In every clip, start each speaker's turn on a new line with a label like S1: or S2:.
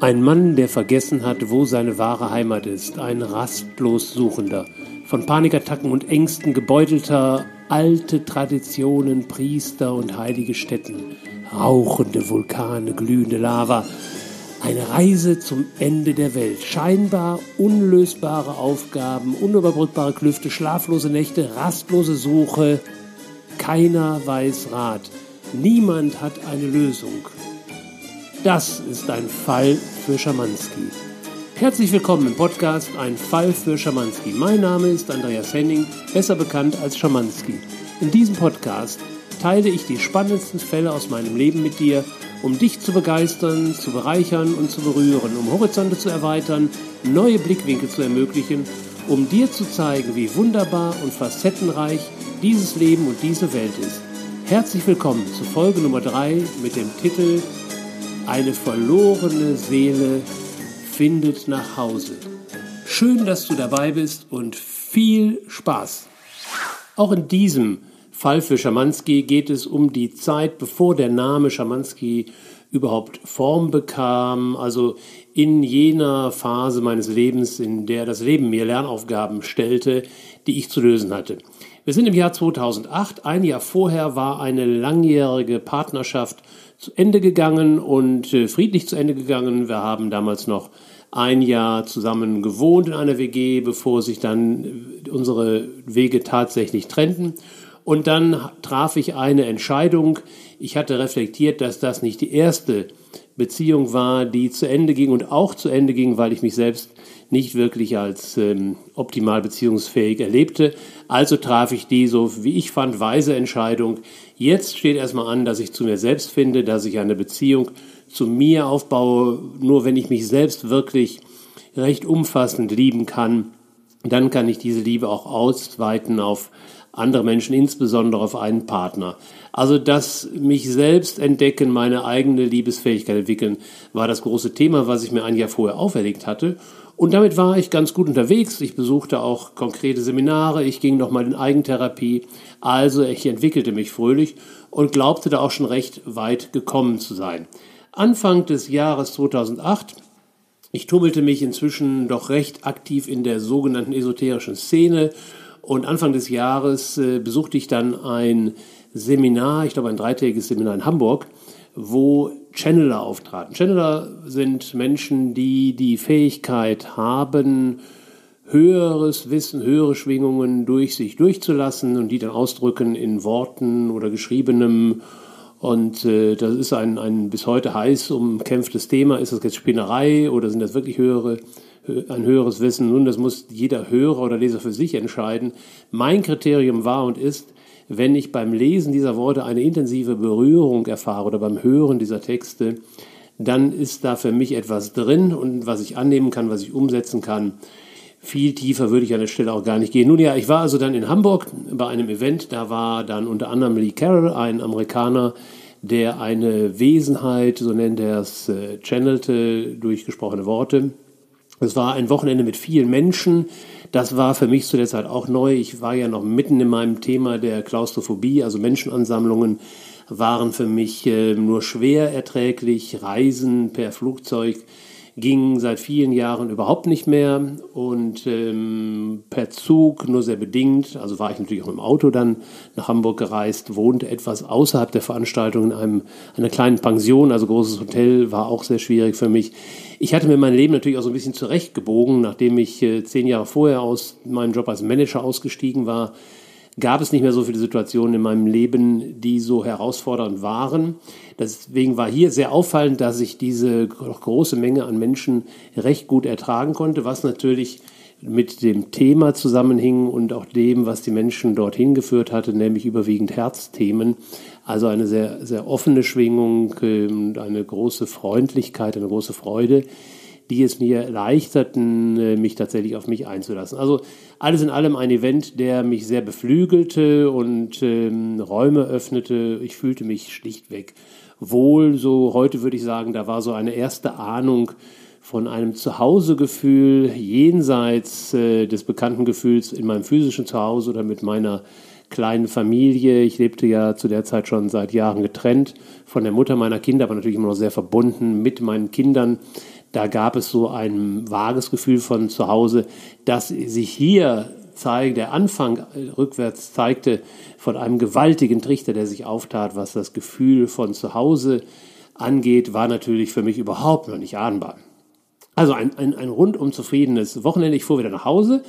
S1: Ein Mann, der vergessen hat, wo seine wahre Heimat ist, ein rastlos Suchender, von Panikattacken und Ängsten gebeutelter, alte Traditionen, Priester und heilige Stätten, rauchende Vulkane, glühende Lava, eine Reise zum Ende der Welt, scheinbar unlösbare Aufgaben, unüberbrückbare Klüfte, schlaflose Nächte, rastlose Suche, keiner weiß Rat, niemand hat eine Lösung. Das ist ein Fall für Schamanski. Herzlich willkommen im Podcast Ein Fall für Schamanski. Mein Name ist Andreas Henning, besser bekannt als Schamanski. In diesem Podcast teile ich die spannendsten Fälle aus meinem Leben mit dir, um dich zu begeistern, zu bereichern und zu berühren, um Horizonte zu erweitern, neue Blickwinkel zu ermöglichen, um dir zu zeigen, wie wunderbar und facettenreich dieses Leben und diese Welt ist. Herzlich willkommen zu Folge Nummer 3 mit dem Titel eine verlorene Seele findet nach Hause. Schön, dass du dabei bist und viel Spaß. Auch in diesem Fall für Schamanski geht es um die Zeit, bevor der Name Schamanski überhaupt Form bekam, also in jener Phase meines Lebens, in der das Leben mir Lernaufgaben stellte, die ich zu lösen hatte. Wir sind im Jahr 2008. Ein Jahr vorher war eine langjährige Partnerschaft zu Ende gegangen und äh, friedlich zu Ende gegangen. Wir haben damals noch ein Jahr zusammen gewohnt in einer WG, bevor sich dann äh, unsere Wege tatsächlich trennten. Und dann traf ich eine Entscheidung. Ich hatte reflektiert, dass das nicht die erste Beziehung war, die zu Ende ging und auch zu Ende ging, weil ich mich selbst nicht wirklich als ähm, optimal beziehungsfähig erlebte. Also traf ich die, so wie ich fand, weise Entscheidung. Jetzt steht erstmal an, dass ich zu mir selbst finde, dass ich eine Beziehung zu mir aufbaue. Nur wenn ich mich selbst wirklich recht umfassend lieben kann, dann kann ich diese Liebe auch ausweiten auf andere Menschen, insbesondere auf einen Partner. Also das mich selbst entdecken, meine eigene Liebesfähigkeit entwickeln, war das große Thema, was ich mir ein Jahr vorher auferlegt hatte. Und damit war ich ganz gut unterwegs. Ich besuchte auch konkrete Seminare, ich ging nochmal in Eigentherapie. Also ich entwickelte mich fröhlich und glaubte da auch schon recht weit gekommen zu sein. Anfang des Jahres 2008 ich tummelte mich inzwischen doch recht aktiv in der sogenannten esoterischen Szene und Anfang des Jahres äh, besuchte ich dann ein Seminar, ich glaube ein dreitägiges Seminar in Hamburg, wo Channeler auftraten. Channeler sind Menschen, die die Fähigkeit haben, höheres Wissen, höhere Schwingungen durch sich durchzulassen und die dann ausdrücken in Worten oder geschriebenem. Und äh, das ist ein, ein bis heute heiß umkämpftes Thema. Ist das jetzt Spinnerei oder sind das wirklich höhere, ein höheres Wissen? Nun, das muss jeder Hörer oder Leser für sich entscheiden. Mein Kriterium war und ist, wenn ich beim Lesen dieser Worte eine intensive Berührung erfahre oder beim Hören dieser Texte, dann ist da für mich etwas drin und was ich annehmen kann, was ich umsetzen kann. Viel tiefer würde ich an der Stelle auch gar nicht gehen. Nun ja, ich war also dann in Hamburg bei einem Event, da war dann unter anderem Lee Carroll, ein Amerikaner, der eine Wesenheit, so nennt er es, äh, channelte durch gesprochene Worte. Es war ein Wochenende mit vielen Menschen, das war für mich zu der Zeit auch neu. Ich war ja noch mitten in meinem Thema der Klaustrophobie, also Menschenansammlungen waren für mich äh, nur schwer erträglich. Reisen per Flugzeug ging seit vielen Jahren überhaupt nicht mehr und ähm, per Zug nur sehr bedingt. Also war ich natürlich auch im Auto dann nach Hamburg gereist, wohnte etwas außerhalb der Veranstaltung in einem, einer kleinen Pension, also großes Hotel, war auch sehr schwierig für mich. Ich hatte mir mein Leben natürlich auch so ein bisschen zurechtgebogen, nachdem ich äh, zehn Jahre vorher aus meinem Job als Manager ausgestiegen war gab es nicht mehr so viele Situationen in meinem Leben, die so herausfordernd waren. Deswegen war hier sehr auffallend, dass ich diese große Menge an Menschen recht gut ertragen konnte, was natürlich mit dem Thema zusammenhing und auch dem, was die Menschen dorthin geführt hatte, nämlich überwiegend Herzthemen. Also eine sehr, sehr offene Schwingung, ähm, eine große Freundlichkeit, eine große Freude, die es mir erleichterten, äh, mich tatsächlich auf mich einzulassen. Also alles in allem ein Event, der mich sehr beflügelte und ähm, Räume öffnete. Ich fühlte mich schlichtweg wohl. So heute würde ich sagen, da war so eine erste Ahnung von einem Zuhausegefühl jenseits äh, des bekannten Gefühls in meinem physischen Zuhause oder mit meiner kleinen Familie. Ich lebte ja zu der Zeit schon seit Jahren getrennt von der Mutter meiner Kinder, aber natürlich immer noch sehr verbunden mit meinen Kindern. Da gab es so ein vages Gefühl von zu Hause, dass sich hier zeigt, der Anfang äh, rückwärts zeigte von einem gewaltigen Trichter, der sich auftat, was das Gefühl von zu Hause angeht, war natürlich für mich überhaupt noch nicht ahnbar. Also ein, ein, ein rundum zufriedenes Wochenende. Ich fuhr wieder nach Hause.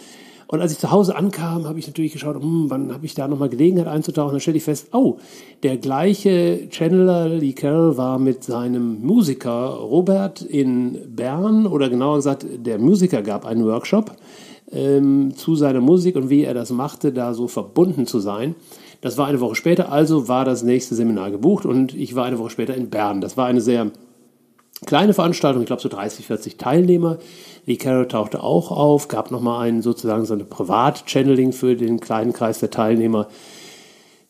S1: Und als ich zu Hause ankam, habe ich natürlich geschaut, hm, wann habe ich da nochmal Gelegenheit einzutauchen. Dann stellte ich fest, oh, der gleiche Channeler Lee Carroll war mit seinem Musiker Robert in Bern oder genauer gesagt, der Musiker gab einen Workshop ähm, zu seiner Musik und wie er das machte, da so verbunden zu sein. Das war eine Woche später, also war das nächste Seminar gebucht und ich war eine Woche später in Bern. Das war eine sehr kleine Veranstaltung, ich glaube so 30, 40 Teilnehmer. Lee Carroll tauchte auch auf, gab nochmal einen sozusagen so eine Privat-Channeling für den kleinen Kreis der Teilnehmer.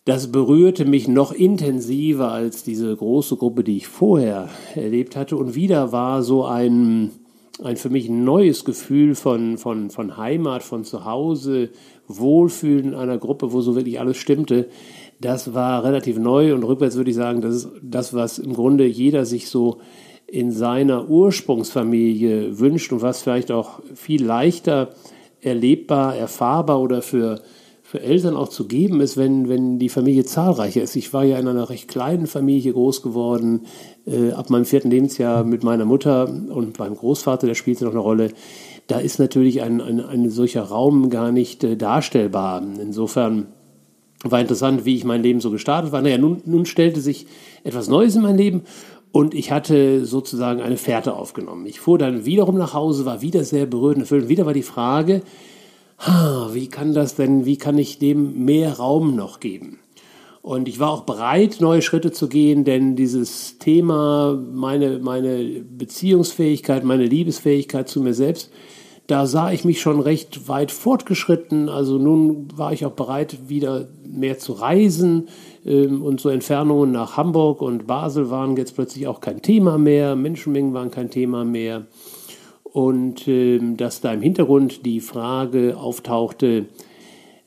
S1: Das berührte mich noch intensiver als diese große Gruppe, die ich vorher erlebt hatte. Und wieder war so ein, ein für mich neues Gefühl von, von, von Heimat, von Zuhause, Wohlfühlen in einer Gruppe, wo so wirklich alles stimmte. Das war relativ neu und rückwärts würde ich sagen, das ist das, was im Grunde jeder sich so in seiner Ursprungsfamilie wünscht und was vielleicht auch viel leichter erlebbar, erfahrbar oder für, für Eltern auch zu geben ist, wenn, wenn die Familie zahlreicher ist. Ich war ja in einer recht kleinen Familie groß geworden, äh, ab meinem vierten Lebensjahr mit meiner Mutter und meinem Großvater, der spielte noch eine Rolle. Da ist natürlich ein, ein, ein solcher Raum gar nicht äh, darstellbar. Insofern war interessant, wie ich mein Leben so gestartet war. Naja, nun, nun stellte sich etwas Neues in mein Leben und ich hatte sozusagen eine Fährte aufgenommen. Ich fuhr dann wiederum nach Hause, war wieder sehr berührt und erfüllt. Wieder war die Frage, wie kann das denn, wie kann ich dem mehr Raum noch geben? Und ich war auch bereit, neue Schritte zu gehen, denn dieses Thema, meine, meine Beziehungsfähigkeit, meine Liebesfähigkeit zu mir selbst, da sah ich mich schon recht weit fortgeschritten. Also nun war ich auch bereit, wieder mehr zu reisen. Ähm, und so Entfernungen nach Hamburg und Basel waren jetzt plötzlich auch kein Thema mehr. Menschenmengen waren kein Thema mehr. Und ähm, dass da im Hintergrund die Frage auftauchte,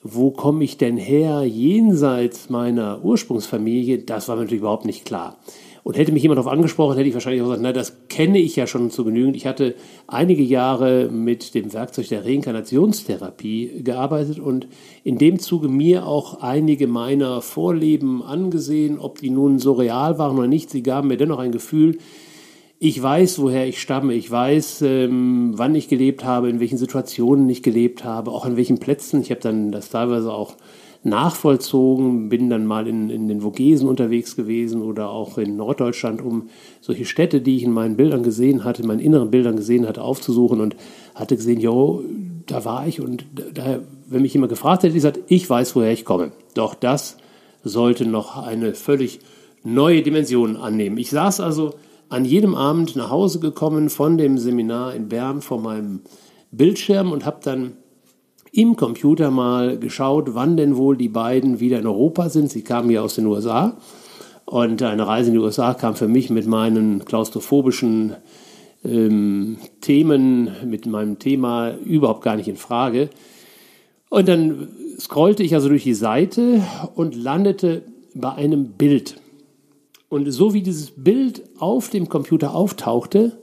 S1: wo komme ich denn her jenseits meiner Ursprungsfamilie, das war mir natürlich überhaupt nicht klar. Und hätte mich jemand darauf angesprochen, hätte ich wahrscheinlich auch gesagt, na, das kenne ich ja schon zu genügend. Ich hatte einige Jahre mit dem Werkzeug der Reinkarnationstherapie gearbeitet und in dem Zuge mir auch einige meiner Vorleben angesehen, ob die nun so real waren oder nicht. Sie gaben mir dennoch ein Gefühl, ich weiß, woher ich stamme. Ich weiß, ähm, wann ich gelebt habe, in welchen Situationen ich gelebt habe, auch an welchen Plätzen. Ich habe dann das teilweise auch nachvollzogen, bin dann mal in, in den Vogesen unterwegs gewesen oder auch in Norddeutschland, um solche Städte, die ich in meinen Bildern gesehen hatte, in meinen inneren Bildern gesehen hatte, aufzusuchen und hatte gesehen, jo, da war ich und da, wenn mich jemand gefragt hätte, ich gesagt, ich weiß, woher ich komme. Doch das sollte noch eine völlig neue Dimension annehmen. Ich saß also an jedem Abend nach Hause gekommen von dem Seminar in Bern vor meinem Bildschirm und habe dann im Computer mal geschaut, wann denn wohl die beiden wieder in Europa sind. Sie kamen ja aus den USA und eine Reise in die USA kam für mich mit meinen klaustrophobischen ähm, Themen, mit meinem Thema überhaupt gar nicht in Frage. Und dann scrollte ich also durch die Seite und landete bei einem Bild. Und so wie dieses Bild auf dem Computer auftauchte,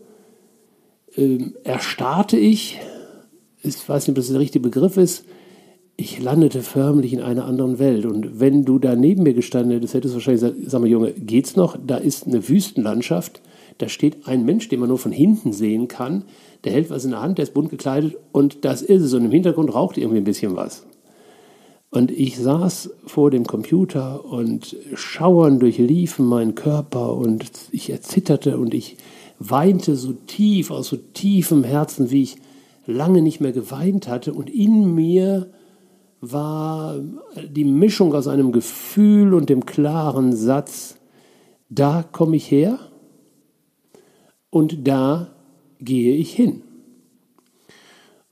S1: ähm, erstarrte ich ich weiß nicht, ob das der richtige Begriff ist, ich landete förmlich in einer anderen Welt. Und wenn du da neben mir gestanden hättest, hättest du wahrscheinlich gesagt, sag mal Junge, geht's noch? Da ist eine Wüstenlandschaft, da steht ein Mensch, den man nur von hinten sehen kann, der hält was in der Hand, der ist bunt gekleidet und das ist es. Und im Hintergrund raucht irgendwie ein bisschen was. Und ich saß vor dem Computer und Schauern durchliefen meinen Körper und ich erzitterte und ich weinte so tief, aus so tiefem Herzen, wie ich lange nicht mehr geweint hatte und in mir war die Mischung aus einem Gefühl und dem klaren Satz, da komme ich her und da gehe ich hin.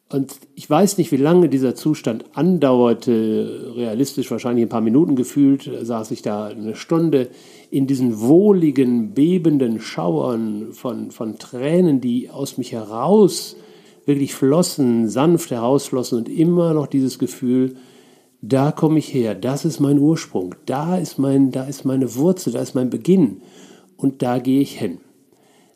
S1: Und ich weiß nicht, wie lange dieser Zustand andauerte, realistisch wahrscheinlich ein paar Minuten gefühlt, saß ich da eine Stunde in diesen wohligen, bebenden Schauern von, von Tränen, die aus mich heraus wirklich flossen, sanft herausflossen und immer noch dieses Gefühl, da komme ich her, das ist mein Ursprung, da ist, mein, da ist meine Wurzel, da ist mein Beginn und da gehe ich hin.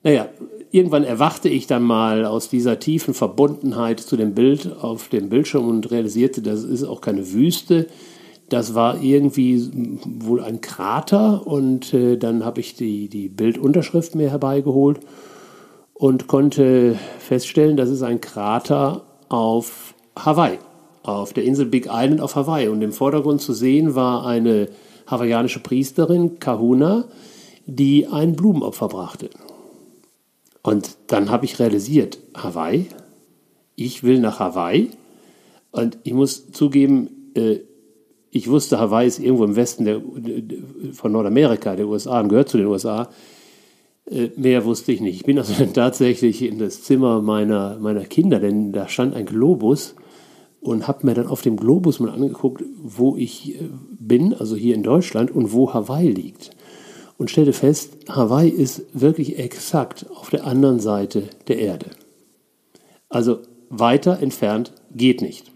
S1: Naja, irgendwann erwachte ich dann mal aus dieser tiefen Verbundenheit zu dem Bild auf dem Bildschirm und realisierte, das ist auch keine Wüste. Das war irgendwie wohl ein Krater und äh, dann habe ich die, die Bildunterschrift mir herbeigeholt und konnte feststellen, das ist ein Krater auf Hawaii, auf der Insel Big Island auf Hawaii. Und im Vordergrund zu sehen war eine hawaiianische Priesterin, Kahuna, die ein Blumenopfer brachte. Und dann habe ich realisiert, Hawaii, ich will nach Hawaii. Und ich muss zugeben, äh, ich wusste, Hawaii ist irgendwo im Westen der, von Nordamerika, der USA, und gehört zu den USA. Äh, mehr wusste ich nicht. Ich bin also dann tatsächlich in das Zimmer meiner, meiner Kinder, denn da stand ein Globus und habe mir dann auf dem Globus mal angeguckt, wo ich äh, bin, also hier in Deutschland, und wo Hawaii liegt und stellte fest, Hawaii ist wirklich exakt auf der anderen Seite der Erde. Also weiter entfernt geht nicht.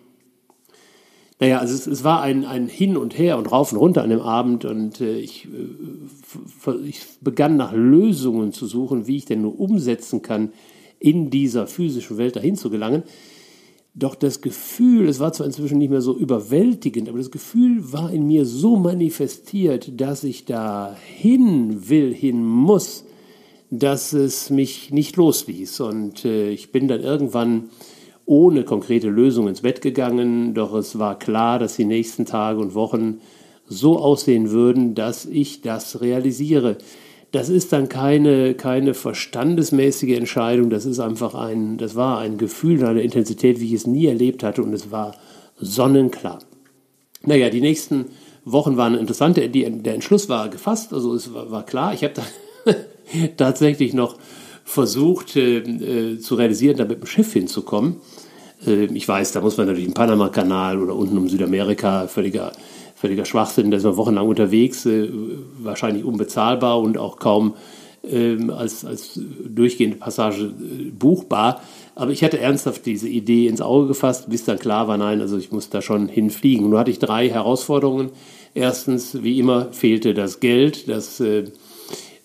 S1: Naja, also es, es war ein, ein Hin und Her und rauf und runter an dem Abend und äh, ich, äh, ich begann nach Lösungen zu suchen, wie ich denn nur umsetzen kann, in dieser physischen Welt dahin zu gelangen. Doch das Gefühl, es war zwar inzwischen nicht mehr so überwältigend, aber das Gefühl war in mir so manifestiert, dass ich da hin will, hin muss, dass es mich nicht losließ. Und äh, ich bin dann irgendwann ohne konkrete Lösung ins Bett gegangen, doch es war klar, dass die nächsten Tage und Wochen so aussehen würden, dass ich das realisiere das ist dann keine, keine verstandesmäßige Entscheidung, das ist einfach ein, das war ein Gefühl einer Intensität, wie ich es nie erlebt hatte und es war sonnenklar. Naja, die nächsten Wochen waren interessant, der, der Entschluss war gefasst, also es war, war klar, ich habe dann tatsächlich noch versucht äh, äh, zu realisieren, da mit dem Schiff hinzukommen. Äh, ich weiß, da muss man natürlich im Panama-Kanal oder unten um Südamerika völliger völliger Schwachsinn, da ist man wochenlang unterwegs, äh, wahrscheinlich unbezahlbar und auch kaum ähm, als, als durchgehende Passage äh, buchbar. Aber ich hatte ernsthaft diese Idee ins Auge gefasst, bis dann klar war, nein, also ich muss da schon hinfliegen. Nun hatte ich drei Herausforderungen. Erstens, wie immer, fehlte das Geld. Das äh,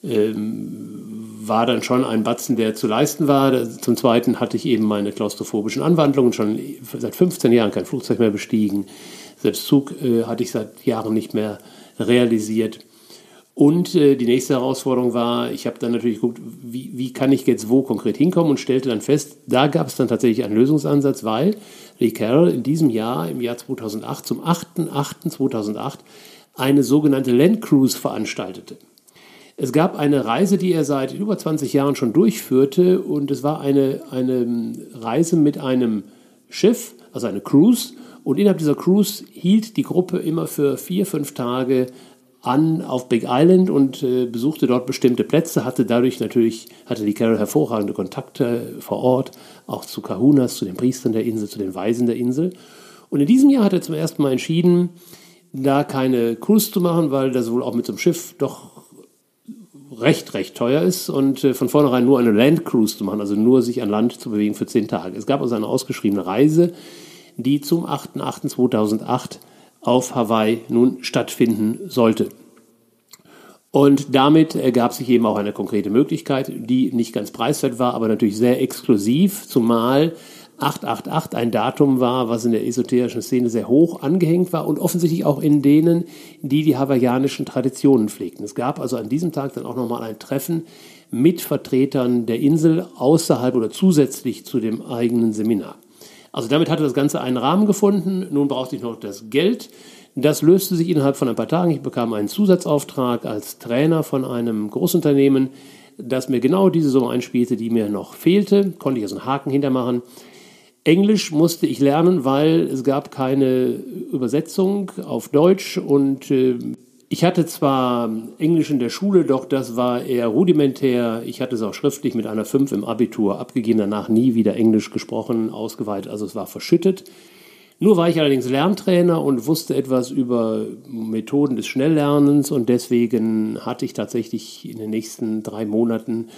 S1: ähm, war dann schon ein Batzen, der zu leisten war. Zum Zweiten hatte ich eben meine klaustrophobischen Anwandlungen, schon seit 15 Jahren kein Flugzeug mehr bestiegen. Selbst Zug äh, hatte ich seit Jahren nicht mehr realisiert. Und äh, die nächste Herausforderung war, ich habe dann natürlich geguckt, wie, wie kann ich jetzt wo konkret hinkommen und stellte dann fest, da gab es dann tatsächlich einen Lösungsansatz, weil Lee Carroll in diesem Jahr, im Jahr 2008, zum 8.8.2008, eine sogenannte Land Cruise veranstaltete. Es gab eine Reise, die er seit über 20 Jahren schon durchführte und es war eine, eine Reise mit einem Schiff, also eine Cruise und innerhalb dieser Cruise hielt die Gruppe immer für vier, fünf Tage an auf Big Island und äh, besuchte dort bestimmte Plätze, hatte dadurch natürlich, hatte die Carol hervorragende Kontakte vor Ort, auch zu Kahunas, zu den Priestern der Insel, zu den Weisen der Insel. Und in diesem Jahr hat er zum ersten Mal entschieden, da keine Cruise zu machen, weil das wohl auch mit so einem Schiff doch recht, recht teuer ist und äh, von vornherein nur eine Land Cruise zu machen, also nur sich an Land zu bewegen für zehn Tage. Es gab also eine ausgeschriebene Reise, die zum 8.8.2008 auf Hawaii nun stattfinden sollte. Und damit ergab sich eben auch eine konkrete Möglichkeit, die nicht ganz preiswert war, aber natürlich sehr exklusiv, zumal 888 ein Datum war, was in der esoterischen Szene sehr hoch angehängt war und offensichtlich auch in denen, die die hawaiianischen Traditionen pflegten. Es gab also an diesem Tag dann auch nochmal ein Treffen mit Vertretern der Insel außerhalb oder zusätzlich zu dem eigenen Seminar. Also damit hatte das Ganze einen Rahmen gefunden. Nun brauchte ich noch das Geld. Das löste sich innerhalb von ein paar Tagen. Ich bekam einen Zusatzauftrag als Trainer von einem Großunternehmen, das mir genau diese Summe einspielte, die mir noch fehlte. Konnte ich also einen Haken hintermachen. Englisch musste ich lernen, weil es gab keine Übersetzung auf Deutsch und äh, ich hatte zwar Englisch in der Schule, doch das war eher rudimentär. Ich hatte es auch schriftlich mit einer 5 im Abitur abgegeben, danach nie wieder Englisch gesprochen, ausgeweitet, also es war verschüttet. Nur war ich allerdings Lerntrainer und wusste etwas über Methoden des Schnelllernens und deswegen hatte ich tatsächlich in den nächsten drei Monaten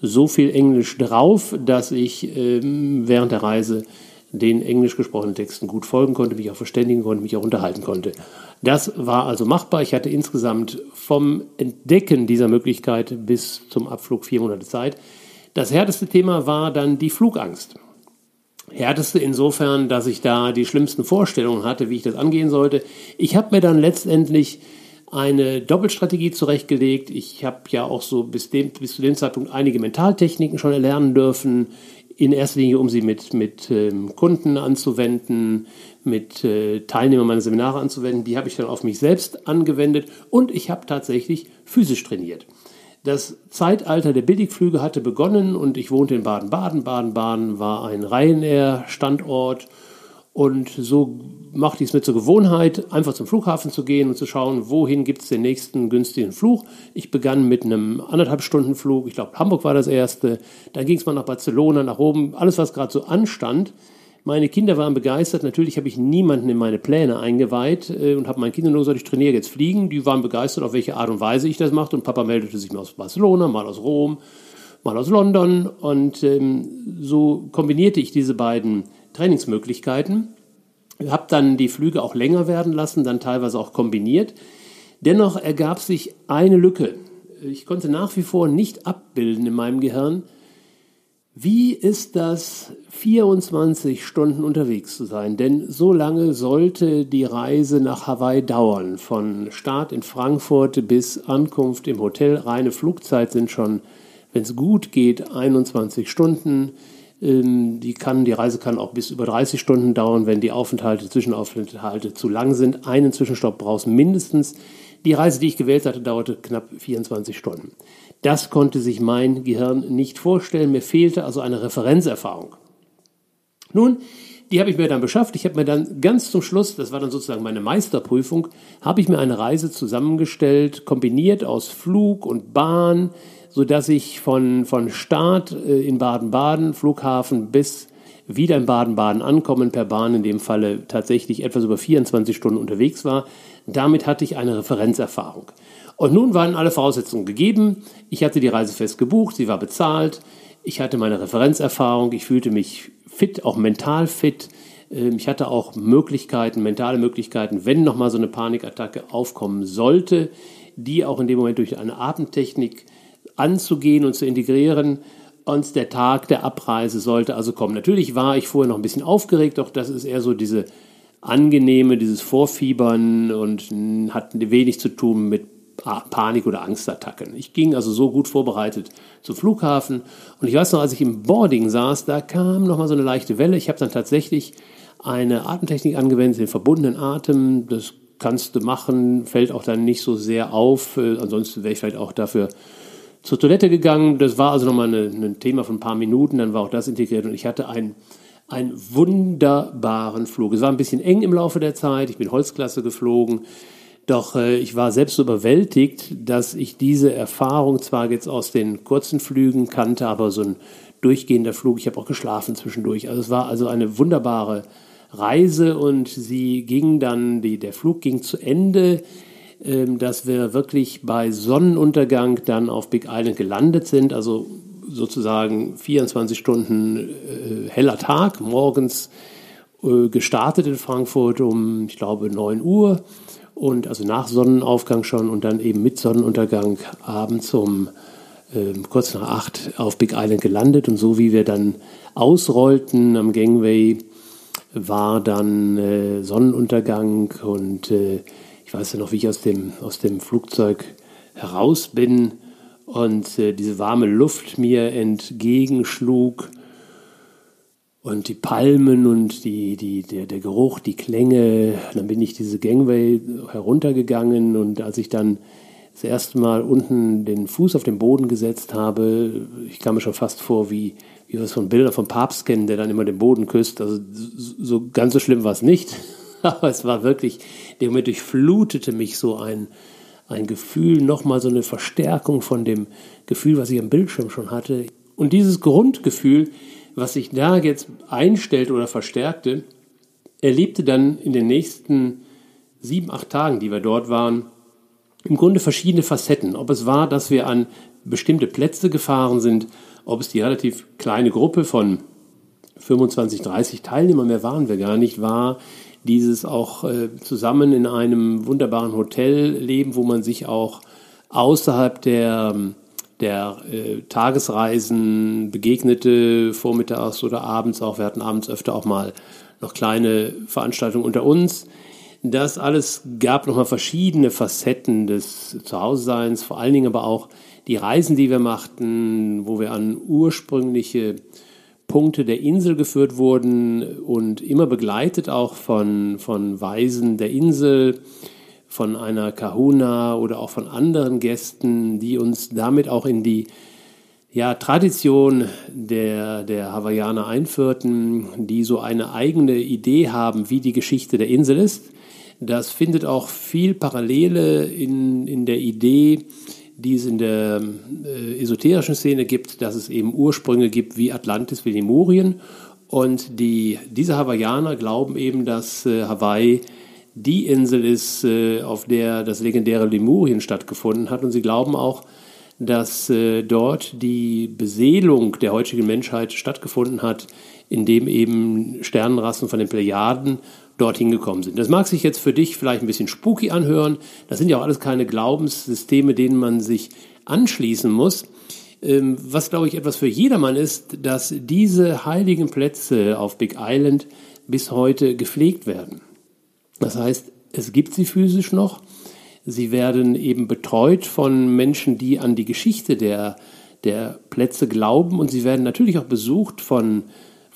S1: so viel Englisch drauf, dass ich ähm, während der Reise den englisch gesprochenen Texten gut folgen konnte, mich auch verständigen konnte, mich auch unterhalten konnte. Das war also machbar. Ich hatte insgesamt vom Entdecken dieser Möglichkeit bis zum Abflug vier Monate Zeit. Das härteste Thema war dann die Flugangst. Härteste insofern, dass ich da die schlimmsten Vorstellungen hatte, wie ich das angehen sollte. Ich habe mir dann letztendlich eine Doppelstrategie zurechtgelegt. Ich habe ja auch so bis, dem, bis zu dem Zeitpunkt einige Mentaltechniken schon erlernen dürfen. In erster Linie, um sie mit, mit ähm, Kunden anzuwenden, mit äh, Teilnehmern meiner Seminare anzuwenden. Die habe ich dann auf mich selbst angewendet und ich habe tatsächlich physisch trainiert. Das Zeitalter der Billigflüge hatte begonnen und ich wohnte in Baden-Baden. Baden-Baden war ein Ryanair-Standort und so machte ich es mir zur Gewohnheit, einfach zum Flughafen zu gehen und zu schauen, wohin gibt es den nächsten günstigen Flug. Ich begann mit einem anderthalb Stunden Flug, ich glaube Hamburg war das erste, dann ging es mal nach Barcelona, nach oben, alles was gerade so anstand. Meine Kinder waren begeistert. Natürlich habe ich niemanden in meine Pläne eingeweiht äh, und habe meinen Kindern nur gesagt, ich trainiere jetzt Fliegen. Die waren begeistert, auf welche Art und Weise ich das machte. Und Papa meldete sich mal aus Barcelona, mal aus Rom, mal aus London. Und ähm, so kombinierte ich diese beiden Trainingsmöglichkeiten. Habe dann die Flüge auch länger werden lassen, dann teilweise auch kombiniert. Dennoch ergab sich eine Lücke. Ich konnte nach wie vor nicht abbilden in meinem Gehirn, wie ist das, 24 Stunden unterwegs zu sein? Denn so lange sollte die Reise nach Hawaii dauern. Von Start in Frankfurt bis Ankunft im Hotel. Reine Flugzeit sind schon, wenn es gut geht, 21 Stunden. Ähm, die, kann, die Reise kann auch bis über 30 Stunden dauern, wenn die Aufenthalte, Zwischenaufenthalte zu lang sind. Einen Zwischenstopp brauchst mindestens. Die Reise, die ich gewählt hatte, dauerte knapp 24 Stunden. Das konnte sich mein Gehirn nicht vorstellen. Mir fehlte also eine Referenzerfahrung. Nun, die habe ich mir dann beschafft. Ich habe mir dann ganz zum Schluss, das war dann sozusagen meine Meisterprüfung, habe ich mir eine Reise zusammengestellt, kombiniert aus Flug und Bahn, so dass ich von, von Start äh, in Baden-Baden, Flughafen bis wieder in Baden-Baden ankommen, per Bahn in dem Falle tatsächlich etwas über 24 Stunden unterwegs war. Damit hatte ich eine Referenzerfahrung. Und nun waren alle Voraussetzungen gegeben. Ich hatte die Reise fest gebucht, sie war bezahlt. Ich hatte meine Referenzerfahrung, ich fühlte mich fit, auch mental fit. Ähm, ich hatte auch Möglichkeiten, mentale Möglichkeiten, wenn nochmal so eine Panikattacke aufkommen sollte, die auch in dem Moment durch eine Atemtechnik anzugehen und zu integrieren. Und der Tag der Abreise sollte also kommen. Natürlich war ich vorher noch ein bisschen aufgeregt, doch das ist eher so diese angenehme, dieses Vorfiebern und hat wenig zu tun mit Panik- oder Angstattacken. Ich ging also so gut vorbereitet zum Flughafen und ich weiß noch, als ich im Boarding saß, da kam nochmal so eine leichte Welle. Ich habe dann tatsächlich eine Atemtechnik angewendet, den verbundenen Atem. Das kannst du machen, fällt auch dann nicht so sehr auf. Äh, ansonsten wäre ich vielleicht auch dafür zur Toilette gegangen. Das war also nochmal ein Thema von ein paar Minuten, dann war auch das integriert und ich hatte einen, einen wunderbaren Flug. Es war ein bisschen eng im Laufe der Zeit. Ich bin Holzklasse geflogen. Doch äh, ich war selbst so überwältigt, dass ich diese Erfahrung zwar jetzt aus den kurzen Flügen kannte, aber so ein durchgehender Flug, ich habe auch geschlafen zwischendurch. Also es war also eine wunderbare Reise und sie ging dann, die, der Flug ging zu Ende, dass wir wirklich bei Sonnenuntergang dann auf Big Island gelandet sind, also sozusagen 24 Stunden äh, heller Tag, morgens äh, gestartet in Frankfurt um, ich glaube, 9 Uhr und also nach Sonnenaufgang schon und dann eben mit Sonnenuntergang abends um äh, kurz nach acht auf Big Island gelandet. Und so wie wir dann ausrollten am Gangway war dann äh, Sonnenuntergang und äh, ich weiß ja noch, wie ich aus dem, aus dem Flugzeug heraus bin und äh, diese warme Luft mir entgegenschlug und die Palmen und die, die, der, der Geruch, die Klänge. Dann bin ich diese Gangway heruntergegangen und als ich dann das erste Mal unten den Fuß auf den Boden gesetzt habe, ich kam mir schon fast vor, wie, wie wir es von Bildern vom Papst kennen, der dann immer den Boden küsst. Also so ganz so schlimm war es nicht. Aber es war wirklich, der Moment durchflutete mich so ein, ein Gefühl, nochmal so eine Verstärkung von dem Gefühl, was ich am Bildschirm schon hatte. Und dieses Grundgefühl, was sich da jetzt einstellte oder verstärkte, erlebte dann in den nächsten sieben, acht Tagen, die wir dort waren, im Grunde verschiedene Facetten. Ob es war, dass wir an bestimmte Plätze gefahren sind, ob es die relativ kleine Gruppe von 25, 30 Teilnehmern, mehr waren wir gar nicht, war dieses auch äh, zusammen in einem wunderbaren Hotel leben, wo man sich auch außerhalb der der äh, Tagesreisen begegnete, vormittags oder abends auch. Wir hatten abends öfter auch mal noch kleine Veranstaltungen unter uns. Das alles gab nochmal verschiedene Facetten des Zuhauseseins, vor allen Dingen aber auch die Reisen, die wir machten, wo wir an ursprüngliche Punkte der Insel geführt wurden und immer begleitet auch von, von Weisen der Insel, von einer Kahuna oder auch von anderen Gästen, die uns damit auch in die ja, Tradition der, der Hawaiianer einführten, die so eine eigene Idee haben, wie die Geschichte der Insel ist. Das findet auch viel Parallele in, in der Idee, die es in der äh, esoterischen Szene gibt, dass es eben Ursprünge gibt wie Atlantis, wie Lemurien. Und die, diese Hawaiianer glauben eben, dass äh, Hawaii die Insel ist, äh, auf der das legendäre Lemurien stattgefunden hat. Und sie glauben auch, dass äh, dort die Beseelung der heutigen Menschheit stattgefunden hat, indem eben Sternenrassen von den Plejaden dorthin gekommen sind. Das mag sich jetzt für dich vielleicht ein bisschen spooky anhören. Das sind ja auch alles keine Glaubenssysteme, denen man sich anschließen muss. Ähm, was, glaube ich, etwas für jedermann ist, dass diese heiligen Plätze auf Big Island bis heute gepflegt werden. Das heißt, es gibt sie physisch noch. Sie werden eben betreut von Menschen, die an die Geschichte der, der Plätze glauben und sie werden natürlich auch besucht von,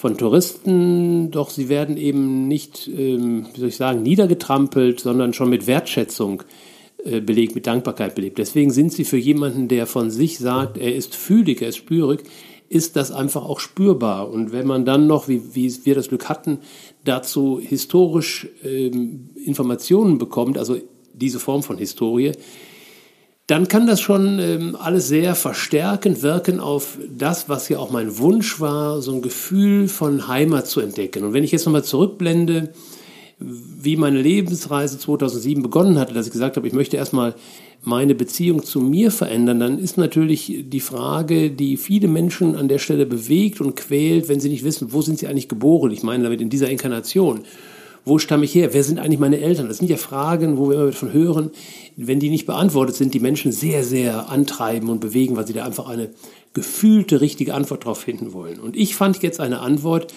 S1: von Touristen, doch sie werden eben nicht, ähm, wie soll ich sagen, niedergetrampelt, sondern schon mit Wertschätzung äh, belegt, mit Dankbarkeit belegt. Deswegen sind sie für jemanden, der von sich sagt, er ist fühlig, er ist spürig, ist das einfach auch spürbar. Und wenn man dann noch, wie, wie wir das Glück hatten, dazu historisch ähm, Informationen bekommt, also diese Form von Historie, dann kann das schon ähm, alles sehr verstärkend wirken auf das, was ja auch mein Wunsch war, so ein Gefühl von Heimat zu entdecken. Und wenn ich jetzt nochmal zurückblende, wie meine Lebensreise 2007 begonnen hatte, dass ich gesagt habe, ich möchte erstmal meine Beziehung zu mir verändern, dann ist natürlich die Frage, die viele Menschen an der Stelle bewegt und quält, wenn sie nicht wissen, wo sind sie eigentlich geboren? Ich meine damit in dieser Inkarnation. Wo stamme ich her? Wer sind eigentlich meine Eltern? Das sind ja Fragen, wo wir immer davon hören, wenn die nicht beantwortet sind, die Menschen sehr, sehr antreiben und bewegen, weil sie da einfach eine gefühlte, richtige Antwort darauf finden wollen. Und ich fand jetzt eine Antwort,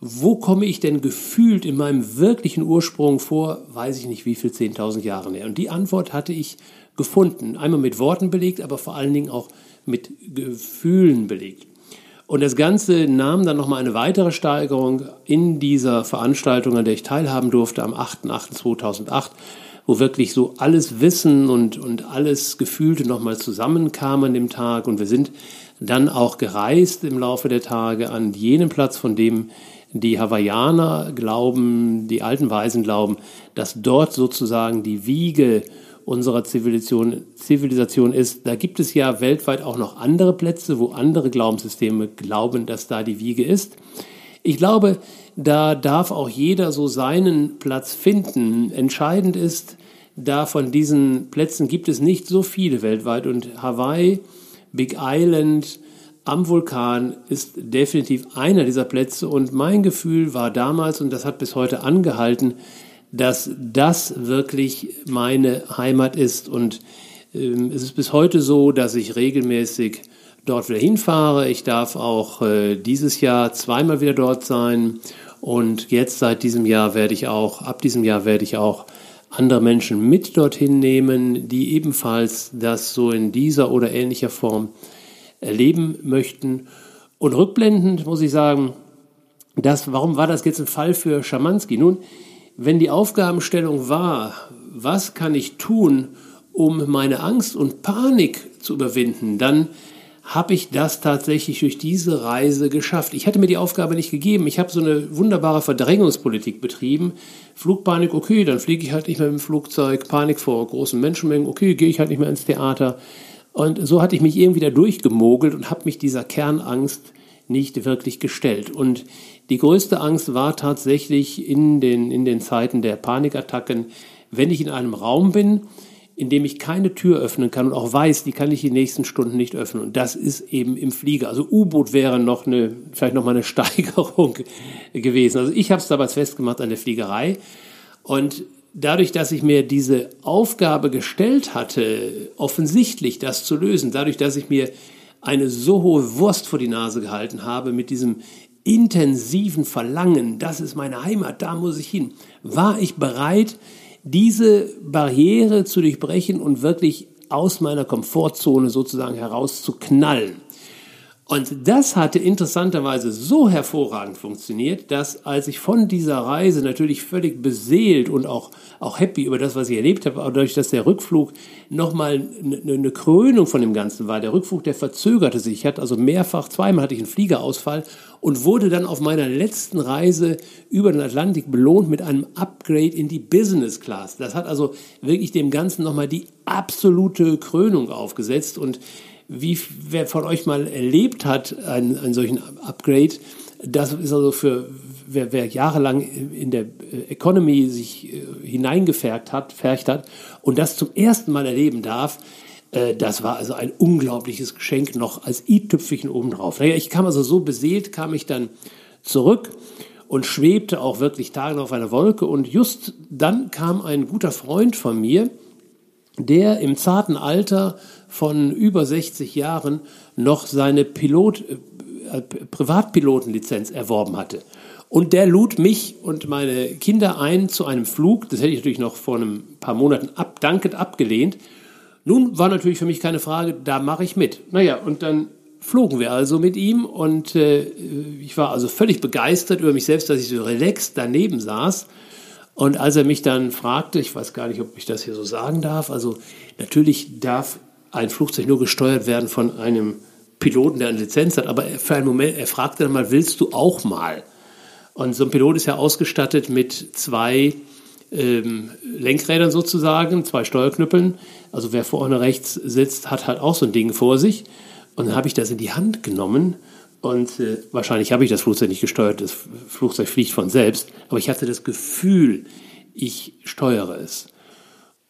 S1: wo komme ich denn gefühlt in meinem wirklichen Ursprung vor, weiß ich nicht wie viel, 10.000 Jahre her. Und die Antwort hatte ich gefunden. Einmal mit Worten belegt, aber vor allen Dingen auch mit Gefühlen belegt. Und das Ganze nahm dann nochmal eine weitere Steigerung in dieser Veranstaltung, an der ich teilhaben durfte, am 8.8.2008, wo wirklich so alles Wissen und, und alles Gefühlte nochmal zusammenkam an dem Tag. Und wir sind dann auch gereist im Laufe der Tage an jenen Platz, von dem die Hawaiianer glauben, die alten Weisen glauben, dass dort sozusagen die Wiege unserer Zivilisation, Zivilisation ist. Da gibt es ja weltweit auch noch andere Plätze, wo andere Glaubenssysteme glauben, dass da die Wiege ist. Ich glaube, da darf auch jeder so seinen Platz finden. Entscheidend ist, da von diesen Plätzen gibt es nicht so viele weltweit und Hawaii, Big Island, am Vulkan ist definitiv einer dieser Plätze und mein Gefühl war damals, und das hat bis heute angehalten, dass das wirklich meine Heimat ist. Und ähm, es ist bis heute so, dass ich regelmäßig dort wieder hinfahre. Ich darf auch äh, dieses Jahr zweimal wieder dort sein. Und jetzt seit diesem Jahr werde ich auch, ab diesem Jahr werde ich auch andere Menschen mit dorthin nehmen, die ebenfalls das so in dieser oder ähnlicher Form erleben möchten. Und rückblendend muss ich sagen, das, warum war das jetzt ein Fall für Schamanski? Nun, wenn die Aufgabenstellung war, was kann ich tun, um meine Angst und Panik zu überwinden, dann habe ich das tatsächlich durch diese Reise geschafft. Ich hatte mir die Aufgabe nicht gegeben. Ich habe so eine wunderbare Verdrängungspolitik betrieben. Flugpanik, okay, dann fliege ich halt nicht mehr dem Flugzeug. Panik vor großen Menschenmengen, okay, gehe ich halt nicht mehr ins Theater. Und so hatte ich mich irgendwie da durchgemogelt und habe mich dieser Kernangst nicht wirklich gestellt. Und die größte Angst war tatsächlich in den, in den Zeiten der Panikattacken, wenn ich in einem Raum bin, in dem ich keine Tür öffnen kann und auch weiß, die kann ich die nächsten Stunden nicht öffnen. Und das ist eben im Flieger. Also U-Boot wäre noch eine, vielleicht noch mal eine Steigerung gewesen. Also ich habe es damals festgemacht an der Fliegerei. Und dadurch, dass ich mir diese Aufgabe gestellt hatte, offensichtlich das zu lösen, dadurch, dass ich mir eine so hohe Wurst vor die Nase gehalten habe mit diesem intensiven Verlangen, das ist meine Heimat, da muss ich hin, war ich bereit, diese Barriere zu durchbrechen und wirklich aus meiner Komfortzone sozusagen herauszuknallen. Und das hatte interessanterweise so hervorragend funktioniert, dass als ich von dieser Reise natürlich völlig beseelt und auch, auch happy über das, was ich erlebt habe, dadurch, dass der Rückflug nochmal eine, eine Krönung von dem Ganzen war. Der Rückflug, der verzögerte sich. Ich hatte also mehrfach, zweimal hatte ich einen Fliegerausfall und wurde dann auf meiner letzten Reise über den Atlantik belohnt mit einem Upgrade in die Business Class. Das hat also wirklich dem Ganzen nochmal die absolute Krönung aufgesetzt und wie wer von euch mal erlebt hat, einen, einen solchen Upgrade, das ist also für wer, wer jahrelang in der äh, Economy sich äh, hineingefercht hat, fercht hat und das zum ersten Mal erleben darf, äh, das war also ein unglaubliches Geschenk noch als i-Tüpfelchen obendrauf. Naja, ich kam also so beseelt, kam ich dann zurück und schwebte auch wirklich Tage auf einer Wolke und just dann kam ein guter Freund von mir, der im zarten Alter von über 60 Jahren noch seine Pilot, äh, Privatpilotenlizenz erworben hatte. Und der lud mich und meine Kinder ein zu einem Flug. Das hätte ich natürlich noch vor ein paar Monaten ab, dankend abgelehnt. Nun war natürlich für mich keine Frage, da mache ich mit. Naja, und dann flogen wir also mit ihm und äh, ich war also völlig begeistert über mich selbst, dass ich so relaxed daneben saß und als er mich dann fragte, ich weiß gar nicht, ob ich das hier so sagen darf, also natürlich darf ein Flugzeug nur gesteuert werden von einem Piloten, der eine Lizenz hat, aber für einen Moment, er fragte dann mal, willst du auch mal? Und so ein Pilot ist ja ausgestattet mit zwei ähm, Lenkrädern sozusagen, zwei Steuerknüppeln. Also wer vorne rechts sitzt, hat halt auch so ein Ding vor sich. Und dann habe ich das in die Hand genommen und äh, wahrscheinlich habe ich das Flugzeug nicht gesteuert, das Flugzeug fliegt von selbst, aber ich hatte das Gefühl, ich steuere es.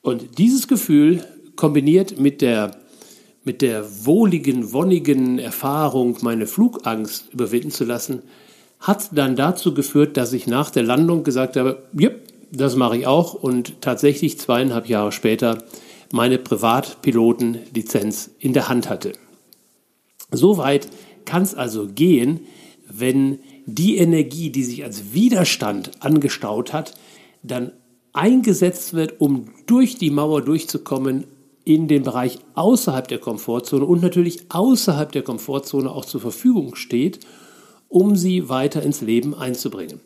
S1: Und dieses Gefühl kombiniert mit der, mit der wohligen, wonnigen Erfahrung, meine Flugangst überwinden zu lassen, hat dann dazu geführt, dass ich nach der Landung gesagt habe, yep, das mache ich auch und tatsächlich zweieinhalb Jahre später meine Privatpilotenlizenz in der Hand hatte. Soweit kann es also gehen, wenn die Energie, die sich als Widerstand angestaut hat, dann eingesetzt wird, um durch die Mauer durchzukommen in den Bereich außerhalb der Komfortzone und natürlich außerhalb der Komfortzone auch zur Verfügung steht, um sie weiter ins Leben einzubringen.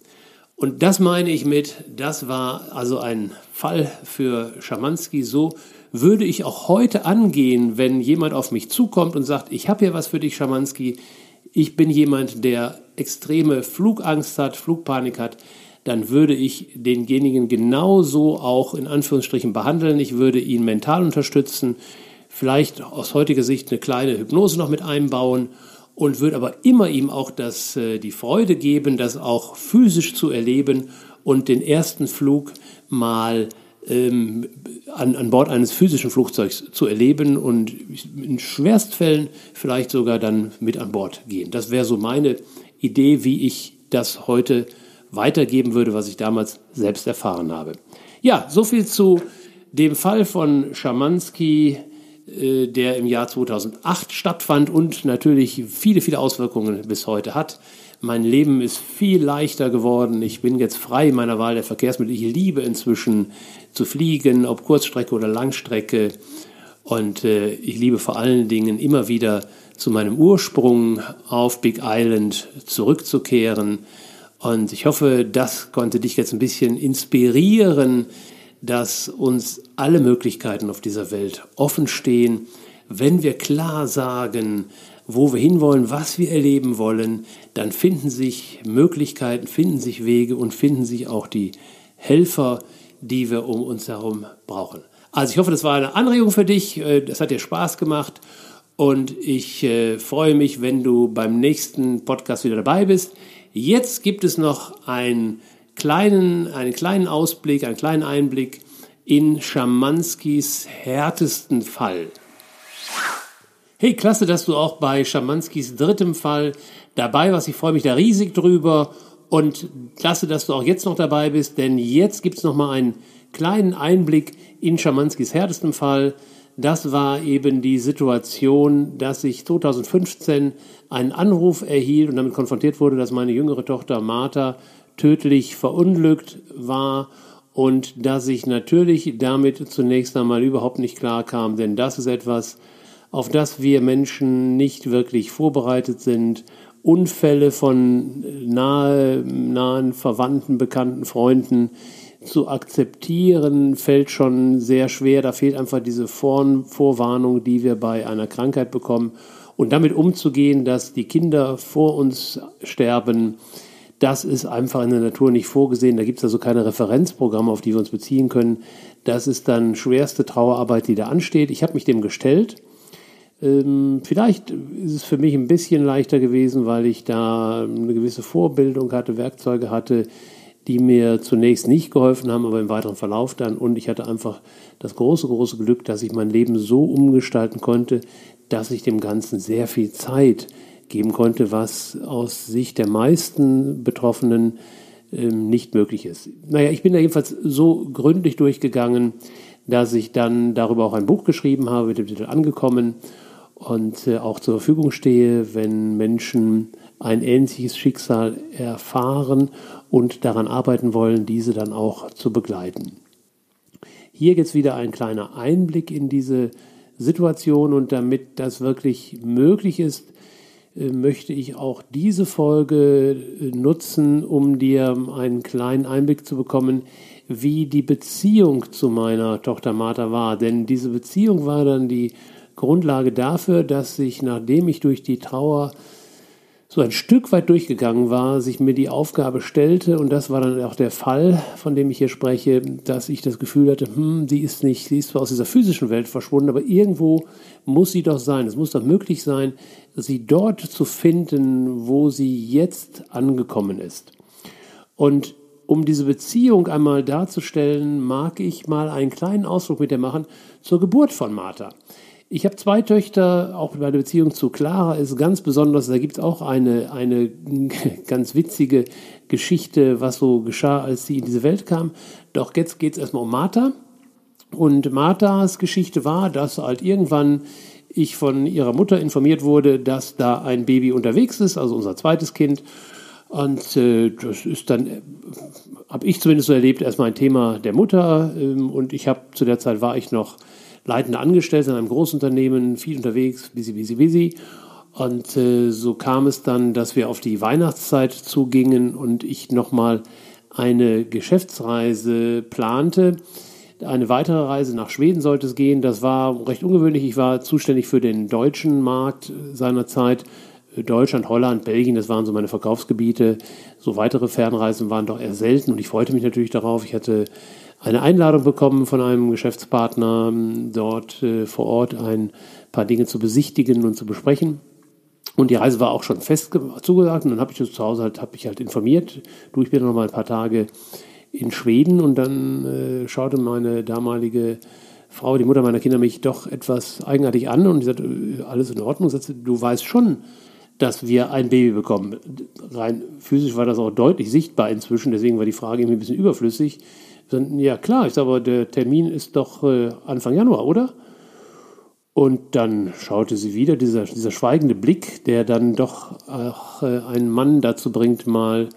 S1: Und das meine ich mit, das war also ein Fall für Schamanski. So würde ich auch heute angehen, wenn jemand auf mich zukommt und sagt, ich habe hier was für dich, Schamanski. Ich bin jemand, der extreme Flugangst hat, Flugpanik hat. Dann würde ich denjenigen genauso auch in Anführungsstrichen behandeln. Ich würde ihn mental unterstützen, vielleicht aus heutiger Sicht eine kleine Hypnose noch mit einbauen und wird aber immer ihm auch das, äh, die Freude geben, das auch physisch zu erleben und den ersten Flug mal ähm, an, an Bord eines physischen Flugzeugs zu erleben und in Schwerstfällen vielleicht sogar dann mit an Bord gehen. Das wäre so meine Idee, wie ich das heute weitergeben würde, was ich damals selbst erfahren habe. Ja, so viel zu dem Fall von Schamanski, äh, der im Jahr 2008 stattfand und natürlich viele, viele Auswirkungen bis heute hat. Mein Leben ist viel leichter geworden. Ich bin jetzt frei in meiner Wahl der Verkehrsmittel. Ich liebe inzwischen zu fliegen, ob Kurzstrecke oder Langstrecke. Und äh, ich liebe vor allen Dingen immer wieder zu meinem Ursprung auf Big Island zurückzukehren. Und ich hoffe, das konnte dich jetzt ein bisschen inspirieren, dass uns alle Möglichkeiten auf dieser Welt offen stehen, wenn wir klar sagen, wo wir hinwollen, was wir erleben wollen, dann finden sich Möglichkeiten, finden sich Wege und finden sich auch die Helfer, die wir um uns herum brauchen. Also ich hoffe, das war eine Anregung für dich. Äh, das hat dir Spaß gemacht. Und ich äh, freue mich, wenn du beim nächsten Podcast wieder dabei bist. Jetzt gibt es noch ein kleinen, einen kleinen Ausblick, einen kleinen Einblick in Schamanskis härtesten Fall. Hey, klasse, dass du auch bei Schamanskis drittem Fall dabei warst. Ich freue mich da riesig drüber und klasse, dass du auch jetzt noch dabei bist, denn jetzt gibt es noch mal ein kleinen Einblick in Schamanskis härtestem Fall. Das war eben die Situation, dass ich 2015 einen Anruf erhielt und damit konfrontiert wurde, dass meine jüngere Tochter Martha tödlich verunglückt war und dass ich natürlich damit zunächst einmal überhaupt nicht klar kam, denn das ist etwas, auf das wir Menschen nicht wirklich vorbereitet sind. Unfälle von nahe, nahen Verwandten, Bekannten, Freunden zu akzeptieren, fällt schon sehr schwer. Da fehlt einfach diese Vor Vorwarnung, die wir bei einer Krankheit bekommen. Und damit umzugehen, dass die Kinder vor uns sterben, das ist einfach in der Natur nicht vorgesehen. Da gibt es also keine Referenzprogramme, auf die wir uns beziehen können. Das ist dann schwerste Trauerarbeit, die da ansteht. Ich habe mich dem gestellt. Ähm, vielleicht ist es für mich ein bisschen leichter gewesen, weil ich da eine gewisse Vorbildung hatte, Werkzeuge hatte, die mir zunächst nicht geholfen haben, aber im weiteren Verlauf dann. Und ich hatte einfach das große, große Glück, dass ich mein Leben so umgestalten konnte, dass ich dem Ganzen sehr viel Zeit geben konnte, was aus Sicht der meisten Betroffenen ähm, nicht möglich ist. Naja, ich bin da jedenfalls so gründlich durchgegangen, dass ich dann darüber auch ein Buch geschrieben habe mit dem Titel Angekommen und äh, auch zur Verfügung stehe, wenn Menschen ein ähnliches Schicksal erfahren und daran arbeiten wollen, diese dann auch zu begleiten. Hier jetzt wieder ein kleiner Einblick in diese Situation und damit das wirklich möglich ist, äh, möchte ich auch diese Folge äh, nutzen, um dir einen kleinen Einblick zu bekommen, wie die Beziehung zu meiner Tochter Martha war. Denn diese Beziehung war dann die Grundlage dafür, dass ich, nachdem ich durch die Trauer so ein Stück weit durchgegangen war, sich mir die Aufgabe stellte, und das war dann auch der Fall, von dem ich hier spreche, dass ich das Gefühl hatte, hm, sie ist nicht, sie ist zwar aus dieser physischen Welt verschwunden, aber irgendwo muss sie doch sein. Es muss doch möglich sein, sie dort zu finden, wo sie jetzt angekommen ist. Und um diese Beziehung einmal darzustellen, mag ich mal einen kleinen Ausdruck mit dir machen zur Geburt von Martha. Ich habe zwei Töchter, auch meine Beziehung zu Clara ist ganz besonders. Da gibt es auch eine, eine ganz witzige Geschichte, was so geschah, als sie in diese Welt kam. Doch jetzt geht es erstmal um Martha. Und Marthas Geschichte war, dass halt irgendwann ich von ihrer Mutter informiert wurde, dass da ein Baby unterwegs ist, also unser zweites Kind. Und äh, das ist dann, äh, habe ich zumindest so erlebt, erstmal ein Thema der Mutter. Ähm, und ich habe zu der Zeit war ich noch leitende Angestellte in einem Großunternehmen, viel unterwegs, busy, busy, busy. Und äh, so kam es dann, dass wir auf die Weihnachtszeit zugingen und ich nochmal eine Geschäftsreise plante. Eine weitere Reise nach Schweden sollte es gehen. Das war recht ungewöhnlich. Ich war zuständig für den deutschen Markt seinerzeit. Deutschland, Holland, Belgien, das waren so meine Verkaufsgebiete. So weitere Fernreisen waren doch eher selten und ich freute mich natürlich darauf. Ich hatte eine Einladung bekommen von einem Geschäftspartner, dort äh, vor Ort ein paar Dinge zu besichtigen und zu besprechen. Und die Reise war auch schon fest zugesagt. Und dann habe ich das zu Hause halt, ich halt informiert. Du, ich bin noch mal ein paar Tage in Schweden und dann äh, schaute meine damalige Frau, die Mutter meiner Kinder, mich doch etwas eigenartig an und sagte, äh, alles in Ordnung. Sagte, du weißt schon, dass wir ein Baby bekommen. Rein physisch war das auch deutlich sichtbar inzwischen, deswegen war die Frage irgendwie ein bisschen überflüssig. Ja klar, ich sage, aber der Termin ist doch äh, Anfang Januar, oder? Und dann schaute sie wieder, dieser, dieser schweigende Blick, der dann doch auch äh, einen Mann dazu bringt, mal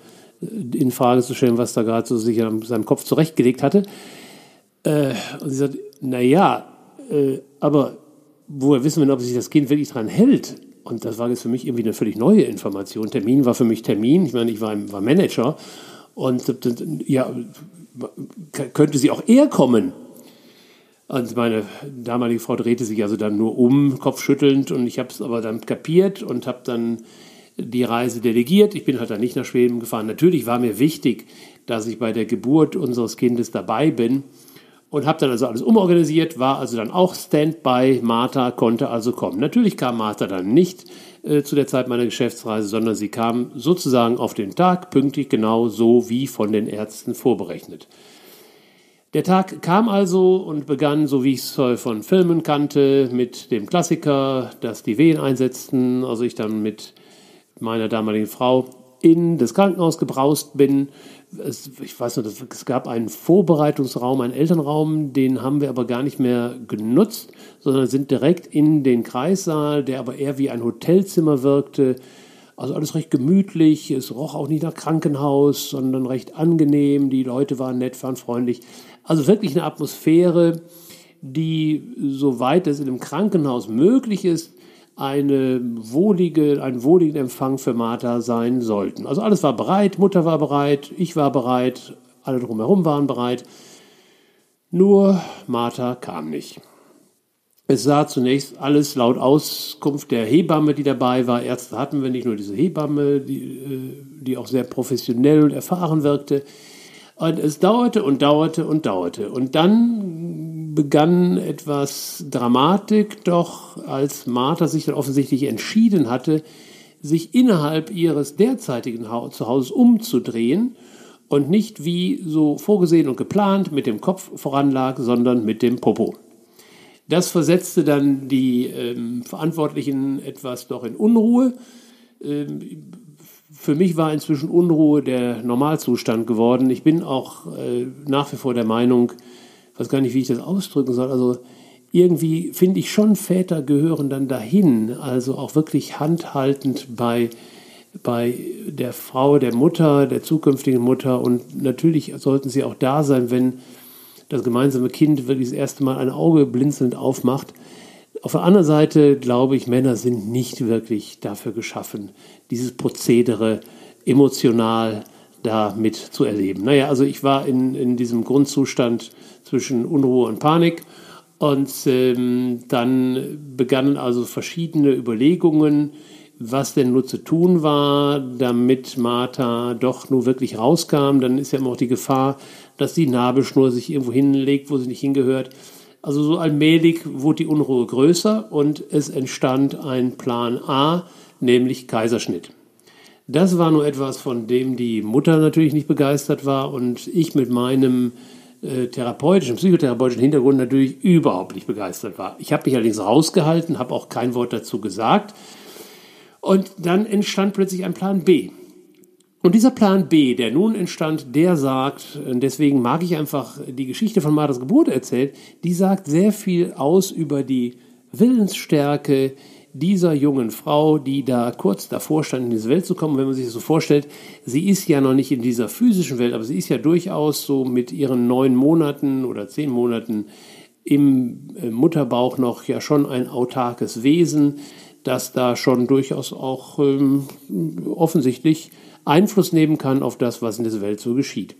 S1: äh, in Frage zu stellen, was da gerade so sich an seinem Kopf zurechtgelegt hatte. Äh, und sie sagt, naja, äh, aber woher wissen wir denn, ob sich das Kind wirklich dran hält? Und das war jetzt für mich irgendwie eine völlig neue Information. Termin war für mich Termin. Ich meine, ich war, war Manager. Und ja, könnte sie auch eher kommen. Und meine damalige Frau drehte sich also dann nur um, kopfschüttelnd, und ich habe es aber dann kapiert und habe dann die Reise delegiert. Ich bin halt dann nicht nach Schweden gefahren. Natürlich war mir wichtig, dass ich bei der Geburt unseres Kindes dabei bin und habe dann also alles umorganisiert, war also dann auch Standby. Martha konnte also kommen. Natürlich kam Martha dann nicht äh, zu der Zeit meiner Geschäftsreise, sondern sie kam sozusagen auf den Tag, pünktlich genau so wie von den Ärzten vorberechnet. Der Tag kam also und begann, so wie ich es von Filmen kannte, mit dem Klassiker, dass die Wehen einsetzten, also ich dann mit meiner damaligen Frau in das Krankenhaus gebraust bin. Es, ich weiß noch, es gab einen Vorbereitungsraum, einen Elternraum, den haben wir aber gar nicht mehr genutzt, sondern sind direkt in den Kreissaal, der aber eher wie ein Hotelzimmer wirkte. Also alles recht gemütlich, es roch auch nicht nach Krankenhaus, sondern recht angenehm. Die Leute waren nett, waren freundlich. Also wirklich eine Atmosphäre, die, soweit es in einem Krankenhaus möglich ist, eine wohlige, ein wohligen Empfang für Martha sein sollten. Also alles war bereit, Mutter war bereit, ich war bereit, alle drumherum waren bereit. Nur Martha kam nicht. Es sah zunächst alles laut Auskunft der Hebamme, die dabei war. Ärzte hatten wir nicht nur diese Hebamme, die, äh, die auch sehr professionell und erfahren wirkte. Und es dauerte und dauerte und dauerte. Und dann begann etwas Dramatik, doch als Martha sich dann offensichtlich entschieden hatte, sich innerhalb ihres derzeitigen Zuhauses umzudrehen und nicht wie so vorgesehen und geplant mit dem Kopf voranlag, sondern mit dem Popo. Das versetzte dann die ähm, Verantwortlichen etwas doch in Unruhe. Ähm, für mich war inzwischen Unruhe der Normalzustand geworden. Ich bin auch äh, nach wie vor der Meinung, weiß gar nicht, wie ich das ausdrücken soll, also irgendwie finde ich schon, Väter gehören dann dahin, also auch wirklich handhaltend bei, bei der Frau, der Mutter, der zukünftigen Mutter und natürlich sollten sie auch da sein, wenn das gemeinsame Kind wirklich das erste Mal ein Auge blinzelnd aufmacht. Auf der anderen Seite glaube ich, Männer sind nicht wirklich dafür geschaffen, dieses Prozedere emotional da mit zu erleben. Naja, also ich war in, in diesem Grundzustand zwischen Unruhe und Panik und ähm, dann begannen also verschiedene Überlegungen, was denn nur zu tun war, damit Martha doch nur wirklich rauskam. Dann ist ja immer auch die Gefahr, dass die Nabelschnur sich irgendwo hinlegt, wo sie nicht hingehört. Also so allmählich wurde die Unruhe größer und es entstand ein Plan A, nämlich Kaiserschnitt. Das war nur etwas, von dem die Mutter natürlich nicht begeistert war und ich mit meinem äh, therapeutischen, psychotherapeutischen Hintergrund natürlich überhaupt nicht begeistert war. Ich habe mich allerdings rausgehalten, habe auch kein Wort dazu gesagt. Und dann entstand plötzlich ein Plan B. Und dieser Plan B, der nun entstand, der sagt, deswegen mag ich einfach die Geschichte von Marthas Geburt erzählt, die sagt sehr viel aus über die Willensstärke dieser jungen Frau, die da kurz davor stand, in diese Welt zu kommen. Wenn man sich das so vorstellt, sie ist ja noch nicht in dieser physischen Welt, aber sie ist ja durchaus so mit ihren neun Monaten oder zehn Monaten im äh, Mutterbauch noch ja schon ein autarkes Wesen, das da schon durchaus auch ähm, offensichtlich Einfluss nehmen kann auf das, was in dieser Welt so geschieht.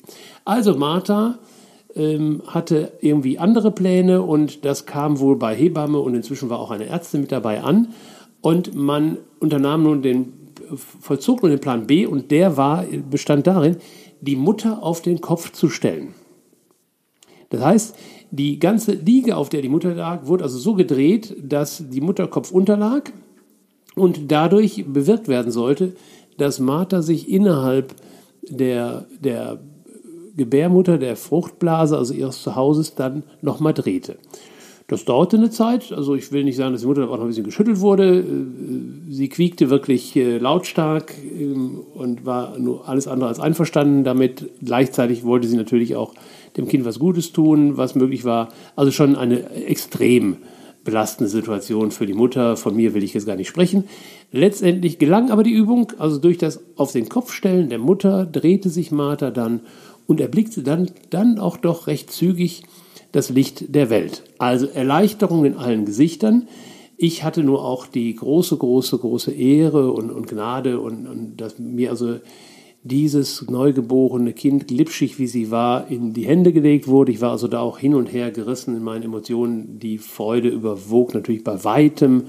S1: Also Martha hatte irgendwie andere Pläne und das kam wohl bei Hebamme und inzwischen war auch eine Ärztin mit dabei an und man unternahm nun den vollzog nun den Plan B und der war bestand darin, die Mutter auf den Kopf zu stellen. Das heißt, die ganze Liege, auf der die Mutter lag, wurde also so gedreht, dass die Mutter Kopf unterlag und dadurch bewirkt werden sollte, dass Martha sich innerhalb der, der Gebärmutter, der Fruchtblase, also ihres Zuhauses, dann nochmal drehte. Das dauerte eine Zeit, also ich will nicht sagen, dass die Mutter auch noch ein bisschen geschüttelt wurde. Äh, sie quiekte wirklich äh, lautstark ähm, und war nur alles andere als einverstanden damit. Gleichzeitig wollte sie natürlich auch dem Kind was Gutes tun, was möglich war. Also schon eine extrem belastende Situation für die Mutter. Von mir will ich jetzt gar nicht sprechen. Letztendlich gelang aber die Übung, also durch das auf den Kopf stellen der Mutter drehte sich Martha dann und erblickte dann, dann auch doch recht zügig das Licht der Welt. Also Erleichterung in allen Gesichtern. Ich hatte nur auch die große, große, große Ehre und, und Gnade und, und dass mir also dieses neugeborene Kind, glitschig wie sie war, in die Hände gelegt wurde. Ich war also da auch hin und her gerissen in meinen Emotionen. Die Freude überwog natürlich bei weitem.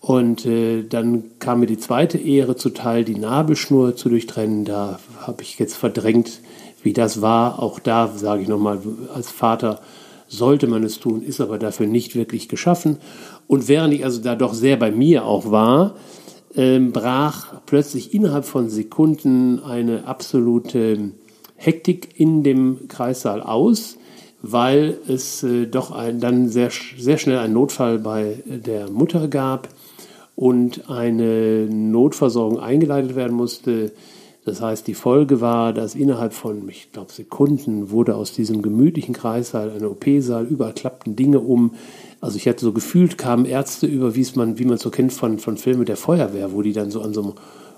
S1: Und äh, dann kam mir die zweite Ehre zuteil, die Nabelschnur zu durchtrennen. Da habe ich jetzt verdrängt, wie das war. Auch da sage ich nochmal, als Vater sollte man es tun, ist aber dafür nicht wirklich geschaffen. Und während ich also da doch sehr bei mir auch war, ähm, brach plötzlich innerhalb von Sekunden eine absolute Hektik in dem Kreissaal aus, weil es äh, doch ein, dann sehr, sehr schnell einen Notfall bei der Mutter gab und eine Notversorgung eingeleitet werden musste. Das heißt, die Folge war, dass innerhalb von, ich glaube, Sekunden wurde aus diesem gemütlichen Kreissaal ein OP-Saal, überall klappten Dinge um. Also ich hatte so gefühlt, kamen Ärzte über, wie man, wie man so kennt von, von Filmen der Feuerwehr, wo die dann so an so einem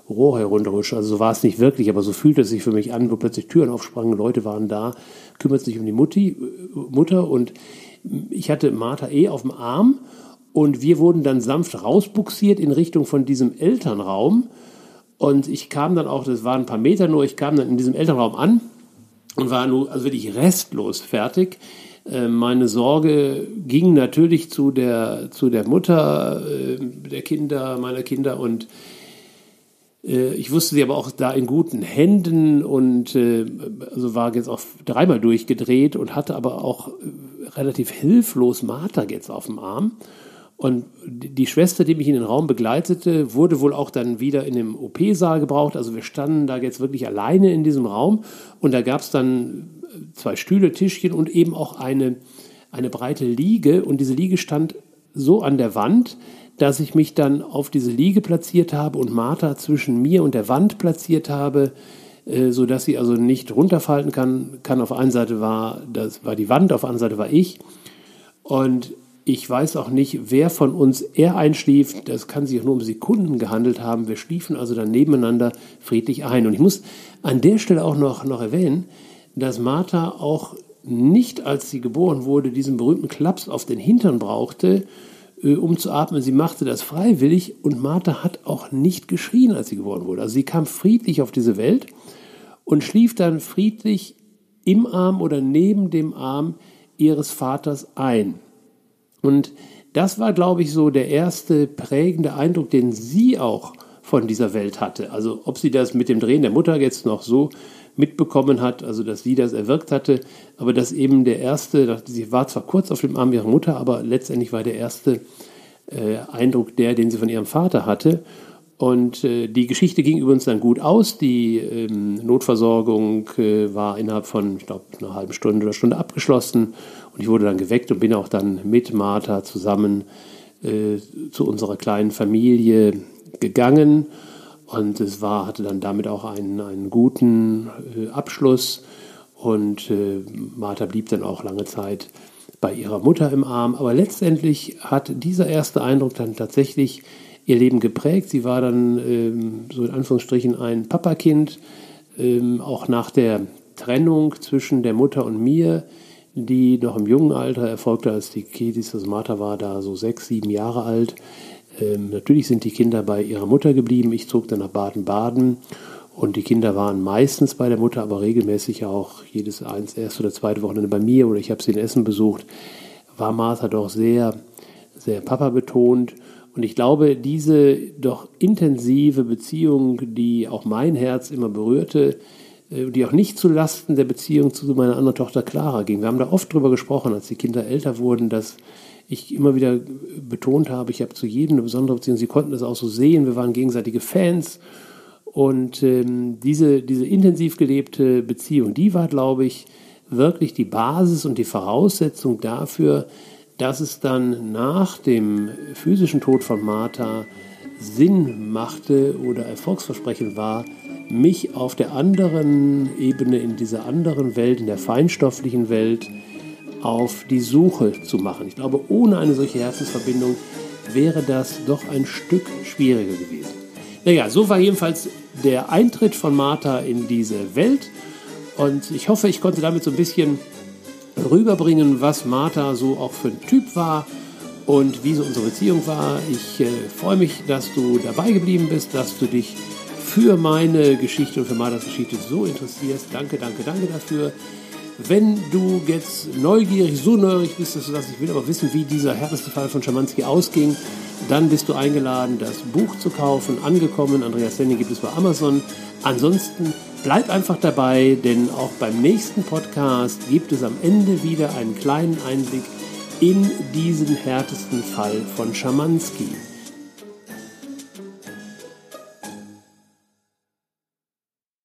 S1: Rohr herunterrutschen. Also so war es nicht wirklich, aber so fühlte es sich für mich an, wo plötzlich Türen aufsprangen, Leute waren da, kümmert sich um die Mutti, Mutter und ich hatte Martha eh auf dem Arm und wir wurden dann sanft rausbuxiert in Richtung von diesem Elternraum. Und ich kam dann auch, das waren ein paar Meter nur, ich kam dann in diesem Elternraum an und war nur also wirklich restlos fertig. Äh, meine Sorge ging natürlich zu der, zu der Mutter äh, der Kinder, meiner Kinder und äh, ich wusste sie aber auch da in guten Händen und also war jetzt auch dreimal durchgedreht und hatte aber auch relativ hilflos Martha jetzt auf dem Arm. Und die Schwester, die mich in den Raum begleitete, wurde wohl auch dann wieder in dem OP-Saal gebraucht. Also wir standen da jetzt wirklich alleine in diesem Raum und da gab es dann zwei Stühle, Tischchen und eben auch eine, eine breite Liege. Und diese Liege stand so an der Wand, dass ich mich dann auf diese Liege platziert habe und Martha zwischen mir und der Wand platziert habe, äh, sodass sie also nicht runterfallen kann. kann. Auf einer Seite war, das war die Wand, auf der anderen Seite war ich. Und ich weiß auch nicht, wer von uns er einschlief. Das kann sich auch nur um Sekunden gehandelt haben. Wir schliefen also dann nebeneinander friedlich ein. Und ich muss an der Stelle auch noch, noch erwähnen, dass Martha auch nicht, als sie geboren wurde, diesen berühmten Klaps auf den Hintern brauchte, äh, um zu atmen. Sie machte das freiwillig und Martha hat auch nicht geschrien, als sie geboren wurde. Also sie kam friedlich auf diese Welt und schlief dann friedlich im Arm oder neben dem Arm ihres Vaters ein. Und das war, glaube ich, so der erste prägende Eindruck, den sie auch von dieser Welt hatte. Also ob sie das mit dem Drehen der Mutter jetzt noch so mitbekommen hat, also dass sie das erwirkt hatte, aber dass eben der erste, sie war zwar kurz auf dem Arm ihrer Mutter, aber letztendlich war der erste äh, Eindruck der, den sie von ihrem Vater hatte. Und äh, die Geschichte ging übrigens dann gut aus. Die ähm, Notversorgung äh, war innerhalb von, ich glaube, einer halben Stunde oder Stunde abgeschlossen. Und ich wurde dann geweckt und bin auch dann mit Martha zusammen äh, zu unserer kleinen Familie gegangen. Und es war, hatte dann damit auch einen, einen guten äh, Abschluss. Und äh, Martha blieb dann auch lange Zeit bei ihrer Mutter im Arm. Aber letztendlich hat dieser erste Eindruck dann tatsächlich ihr Leben geprägt. Sie war dann ähm, so in Anführungsstrichen ein Papakind, ähm, auch nach der Trennung zwischen der Mutter und mir die noch im jungen Alter erfolgte, als die Kidis, also Martha war da so sechs, sieben Jahre alt. Ähm, natürlich sind die Kinder bei ihrer Mutter geblieben. Ich zog dann nach Baden-Baden und die Kinder waren meistens bei der Mutter, aber regelmäßig auch jedes eins, erste oder zweite Wochenende bei mir oder ich habe sie in Essen besucht. War Martha doch sehr, sehr Papa betont. Und ich glaube, diese doch intensive Beziehung, die auch mein Herz immer berührte, äh, die auch nicht zu Lasten der Beziehung zu meiner anderen Tochter Clara ging. Wir haben da oft drüber gesprochen, als die Kinder älter wurden, dass ich immer wieder betont habe, ich habe zu jedem eine besondere Beziehung. Sie konnten das auch so sehen. Wir waren gegenseitige Fans. Und ähm, diese, diese intensiv gelebte Beziehung, die war, glaube ich, wirklich die Basis und die Voraussetzung dafür, dass es dann nach dem physischen Tod von Martha Sinn machte oder erfolgsversprechend war, mich auf der anderen Ebene, in dieser anderen Welt, in der feinstofflichen Welt, auf die Suche zu machen. Ich glaube, ohne eine solche Herzensverbindung wäre das doch ein Stück schwieriger gewesen. Naja, so war jedenfalls der Eintritt von Martha in diese Welt. Und ich hoffe, ich konnte damit so ein bisschen rüberbringen, was Martha so auch für ein Typ war und wie so unsere Beziehung war. Ich äh, freue mich, dass du dabei geblieben bist, dass du dich für meine Geschichte und für Marthas Geschichte so interessierst. Danke, danke, danke dafür. Wenn du jetzt neugierig, so neugierig bist, dass du sagst, ich will aber wissen, wie dieser härteste Fall von Schamanski ausging, dann bist du eingeladen, das Buch zu kaufen. Angekommen, Andreas Lenning gibt es bei Amazon. Ansonsten bleib einfach dabei, denn auch beim nächsten Podcast gibt es am Ende wieder einen kleinen Einblick in diesen härtesten Fall von Schamanski.